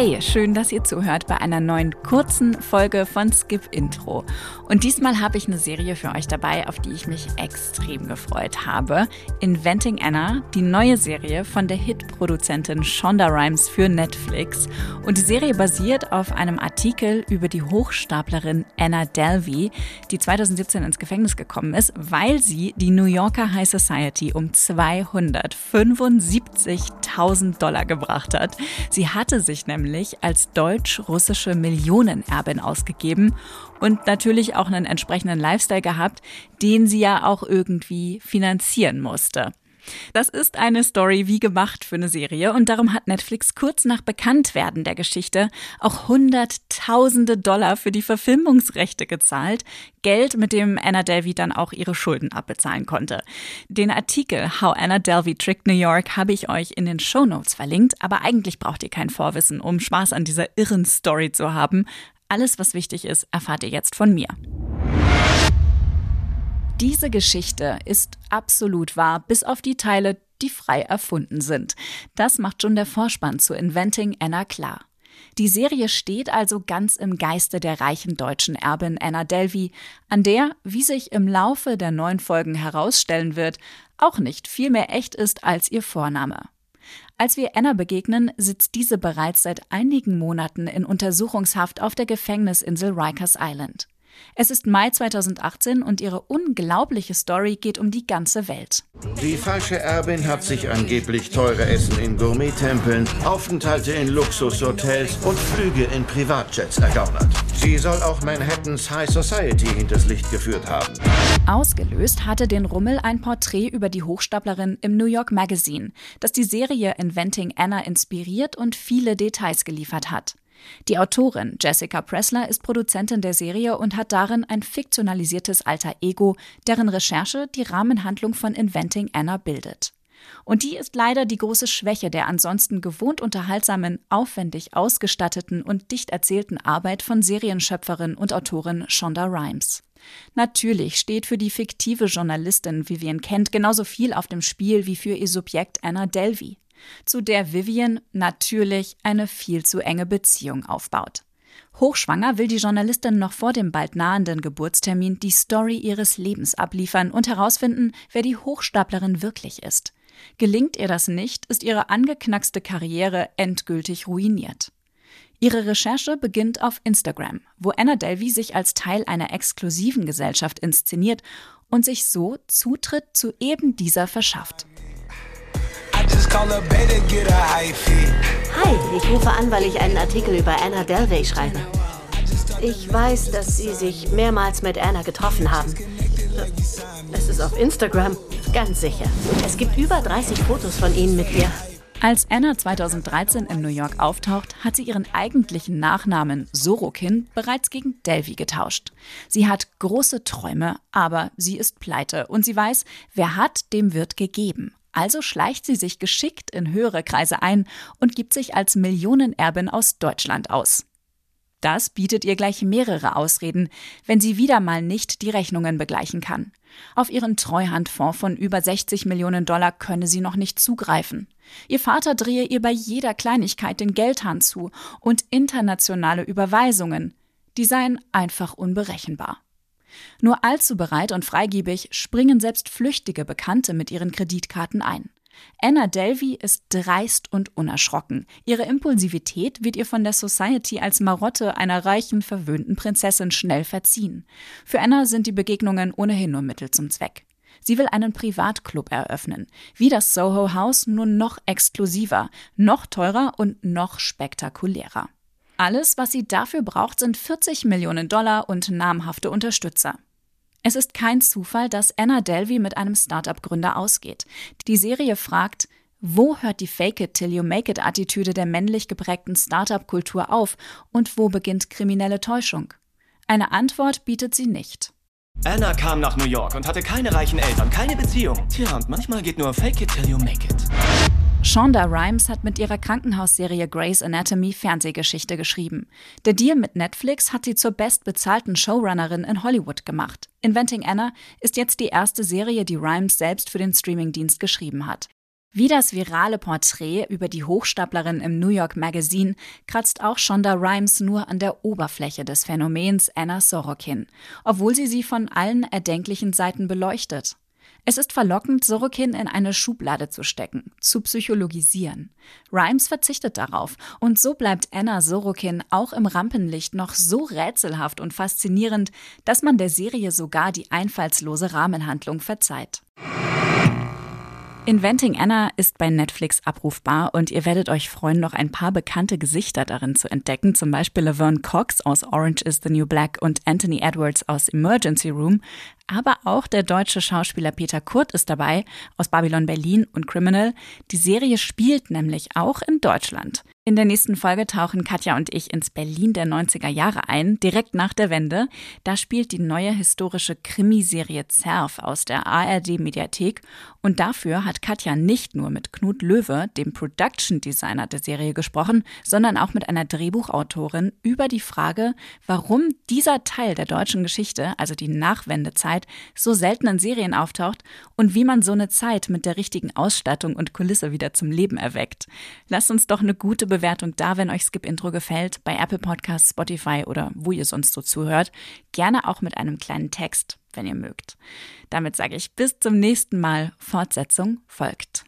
Hey, schön, dass ihr zuhört bei einer neuen kurzen Folge von Skip Intro. Und diesmal habe ich eine Serie für euch dabei, auf die ich mich extrem gefreut habe. Inventing Anna, die neue Serie von der Hit-Produzentin Shonda Rhimes für Netflix. Und die Serie basiert auf einem Artikel über die Hochstaplerin Anna Delvey, die 2017 ins Gefängnis gekommen ist, weil sie die New Yorker High Society um 275.000 Dollar gebracht hat. Sie hatte sich nämlich nämlich als deutsch-russische Millionenerbin ausgegeben und natürlich auch einen entsprechenden Lifestyle gehabt, den sie ja auch irgendwie finanzieren musste. Das ist eine Story wie gemacht für eine Serie und darum hat Netflix kurz nach Bekanntwerden der Geschichte auch Hunderttausende Dollar für die Verfilmungsrechte gezahlt. Geld, mit dem Anna Delvey dann auch ihre Schulden abbezahlen konnte. Den Artikel How Anna Delvey Tricked New York habe ich euch in den Show Notes verlinkt, aber eigentlich braucht ihr kein Vorwissen, um Spaß an dieser irren Story zu haben. Alles, was wichtig ist, erfahrt ihr jetzt von mir. Diese Geschichte ist absolut wahr, bis auf die Teile, die frei erfunden sind. Das macht schon der Vorspann zu Inventing Anna klar. Die Serie steht also ganz im Geiste der reichen deutschen Erbin Anna Delvey, an der, wie sich im Laufe der neun Folgen herausstellen wird, auch nicht viel mehr echt ist als ihr Vorname. Als wir Anna begegnen, sitzt diese bereits seit einigen Monaten in Untersuchungshaft auf der Gefängnisinsel Rikers Island. Es ist Mai 2018 und ihre unglaubliche Story geht um die ganze Welt. Die falsche Erbin hat sich angeblich teure Essen in Gourmet-Tempeln, Aufenthalte in Luxushotels und Flüge in Privatjets ergaunert. Sie soll auch Manhattans High Society hinters Licht geführt haben. Ausgelöst hatte den Rummel ein Porträt über die Hochstaplerin im New York Magazine, das die Serie Inventing Anna inspiriert und viele Details geliefert hat. Die Autorin Jessica Pressler ist Produzentin der Serie und hat darin ein fiktionalisiertes alter Ego, deren Recherche die Rahmenhandlung von Inventing Anna bildet. Und die ist leider die große Schwäche der ansonsten gewohnt unterhaltsamen, aufwendig ausgestatteten und dicht erzählten Arbeit von Serienschöpferin und Autorin Shonda Rhimes. Natürlich steht für die fiktive Journalistin Vivian Kent genauso viel auf dem Spiel wie für ihr Subjekt Anna Delvey zu der Vivian natürlich eine viel zu enge Beziehung aufbaut. Hochschwanger will die Journalistin noch vor dem bald nahenden Geburtstermin die Story ihres Lebens abliefern und herausfinden, wer die Hochstaplerin wirklich ist. Gelingt ihr das nicht, ist ihre angeknackste Karriere endgültig ruiniert. Ihre Recherche beginnt auf Instagram, wo Anna Delvey sich als Teil einer exklusiven Gesellschaft inszeniert und sich so Zutritt zu eben dieser verschafft. Hi, ich rufe an, weil ich einen Artikel über Anna Delvey schreibe. Ich weiß, dass Sie sich mehrmals mit Anna getroffen haben. Es ist auf Instagram, ganz sicher. Es gibt über 30 Fotos von Ihnen mit ihr. Als Anna 2013 in New York auftaucht, hat sie ihren eigentlichen Nachnamen Sorokin bereits gegen Delvey getauscht. Sie hat große Träume, aber sie ist pleite und sie weiß, wer hat, dem wird gegeben. Also schleicht sie sich geschickt in höhere Kreise ein und gibt sich als Millionenerbin aus Deutschland aus. Das bietet ihr gleich mehrere Ausreden, wenn sie wieder mal nicht die Rechnungen begleichen kann. Auf ihren Treuhandfonds von über 60 Millionen Dollar könne sie noch nicht zugreifen. Ihr Vater drehe ihr bei jeder Kleinigkeit den Geldhahn zu und internationale Überweisungen, die seien einfach unberechenbar. Nur allzu bereit und freigebig springen selbst flüchtige Bekannte mit ihren Kreditkarten ein. Anna Delvey ist dreist und unerschrocken. Ihre Impulsivität wird ihr von der Society als Marotte einer reichen, verwöhnten Prinzessin schnell verziehen. Für Anna sind die Begegnungen ohnehin nur Mittel zum Zweck. Sie will einen Privatclub eröffnen, wie das Soho House, nur noch exklusiver, noch teurer und noch spektakulärer. Alles, was sie dafür braucht, sind 40 Millionen Dollar und namhafte Unterstützer. Es ist kein Zufall, dass Anna Delvey mit einem Startup-Gründer ausgeht. Die Serie fragt, wo hört die Fake it till you make it Attitüde der männlich geprägten Startup-Kultur auf und wo beginnt kriminelle Täuschung? Eine Antwort bietet sie nicht. Anna kam nach New York und hatte keine reichen Eltern, keine Beziehung. Tja, und manchmal geht nur Fake it till you make it. Shonda Rhimes hat mit ihrer Krankenhausserie Grey's Anatomy Fernsehgeschichte geschrieben. Der Deal mit Netflix hat sie zur bestbezahlten Showrunnerin in Hollywood gemacht. Inventing Anna ist jetzt die erste Serie, die Rhimes selbst für den Streamingdienst geschrieben hat. Wie das virale Porträt über die Hochstaplerin im New York Magazine kratzt auch Shonda Rhimes nur an der Oberfläche des Phänomens Anna Sorokin, obwohl sie sie von allen erdenklichen Seiten beleuchtet. Es ist verlockend, Sorokin in eine Schublade zu stecken, zu psychologisieren. Rhimes verzichtet darauf und so bleibt Anna Sorokin auch im Rampenlicht noch so rätselhaft und faszinierend, dass man der Serie sogar die einfallslose Rahmenhandlung verzeiht. Inventing Anna ist bei Netflix abrufbar und ihr werdet euch freuen, noch ein paar bekannte Gesichter darin zu entdecken, zum Beispiel Laverne Cox aus Orange is the New Black und Anthony Edwards aus Emergency Room, aber auch der deutsche Schauspieler Peter Kurt ist dabei aus Babylon Berlin und Criminal. Die Serie spielt nämlich auch in Deutschland. In der nächsten Folge tauchen Katja und ich ins Berlin der 90er Jahre ein, direkt nach der Wende. Da spielt die neue historische Krimiserie Zerf aus der ARD Mediathek und dafür hat Katja nicht nur mit Knut Löwe, dem Production Designer der Serie gesprochen, sondern auch mit einer Drehbuchautorin über die Frage, warum dieser Teil der deutschen Geschichte, also die Nachwendezeit, so selten in Serien auftaucht und wie man so eine Zeit mit der richtigen Ausstattung und Kulisse wieder zum Leben erweckt. Lasst uns doch eine gute Be Bewertung da, wenn euch Skip Intro gefällt, bei Apple Podcasts, Spotify oder wo ihr sonst so zuhört. Gerne auch mit einem kleinen Text, wenn ihr mögt. Damit sage ich bis zum nächsten Mal. Fortsetzung folgt.